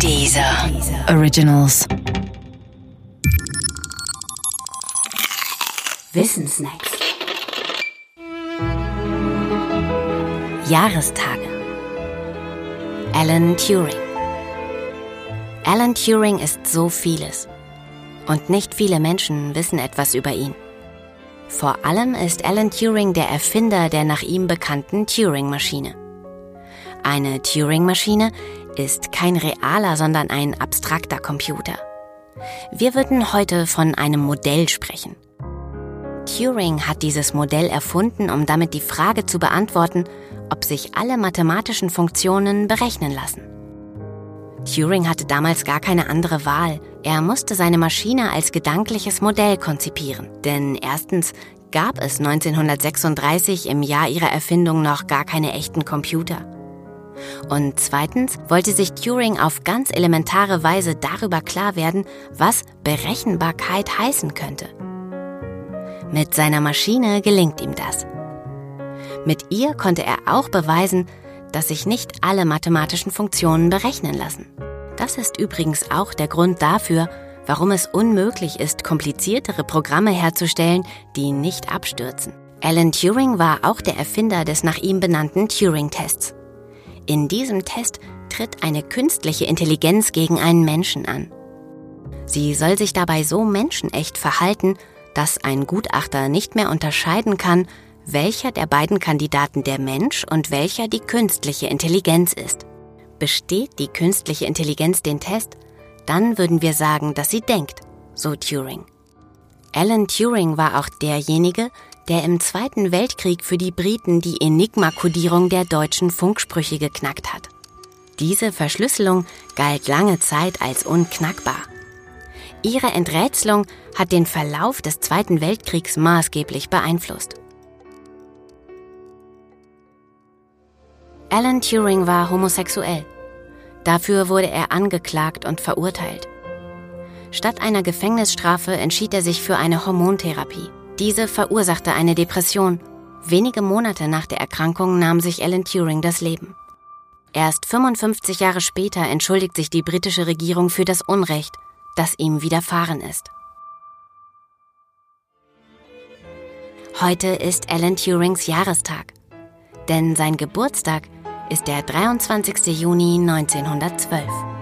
Dieser Originals. Wissensnacks. Jahrestage. Alan Turing. Alan Turing ist so vieles. Und nicht viele Menschen wissen etwas über ihn. Vor allem ist Alan Turing der Erfinder der nach ihm bekannten Turing-Maschine. Eine Turing-Maschine ist kein realer, sondern ein abstrakter Computer. Wir würden heute von einem Modell sprechen. Turing hat dieses Modell erfunden, um damit die Frage zu beantworten, ob sich alle mathematischen Funktionen berechnen lassen. Turing hatte damals gar keine andere Wahl. Er musste seine Maschine als gedankliches Modell konzipieren. Denn erstens gab es 1936 im Jahr ihrer Erfindung noch gar keine echten Computer. Und zweitens wollte sich Turing auf ganz elementare Weise darüber klar werden, was Berechenbarkeit heißen könnte. Mit seiner Maschine gelingt ihm das. Mit ihr konnte er auch beweisen, dass sich nicht alle mathematischen Funktionen berechnen lassen. Das ist übrigens auch der Grund dafür, warum es unmöglich ist, kompliziertere Programme herzustellen, die nicht abstürzen. Alan Turing war auch der Erfinder des nach ihm benannten Turing-Tests. In diesem Test tritt eine künstliche Intelligenz gegen einen Menschen an. Sie soll sich dabei so menschenecht verhalten, dass ein Gutachter nicht mehr unterscheiden kann, welcher der beiden Kandidaten der Mensch und welcher die künstliche Intelligenz ist. Besteht die künstliche Intelligenz den Test, dann würden wir sagen, dass sie denkt, so Turing. Alan Turing war auch derjenige, der im Zweiten Weltkrieg für die Briten die Enigma-Kodierung der deutschen Funksprüche geknackt hat. Diese Verschlüsselung galt lange Zeit als unknackbar. Ihre Enträtselung hat den Verlauf des Zweiten Weltkriegs maßgeblich beeinflusst. Alan Turing war homosexuell. Dafür wurde er angeklagt und verurteilt. Statt einer Gefängnisstrafe entschied er sich für eine Hormontherapie. Diese verursachte eine Depression. Wenige Monate nach der Erkrankung nahm sich Alan Turing das Leben. Erst 55 Jahre später entschuldigt sich die britische Regierung für das Unrecht, das ihm widerfahren ist. Heute ist Alan Turings Jahrestag, denn sein Geburtstag ist der 23. Juni 1912.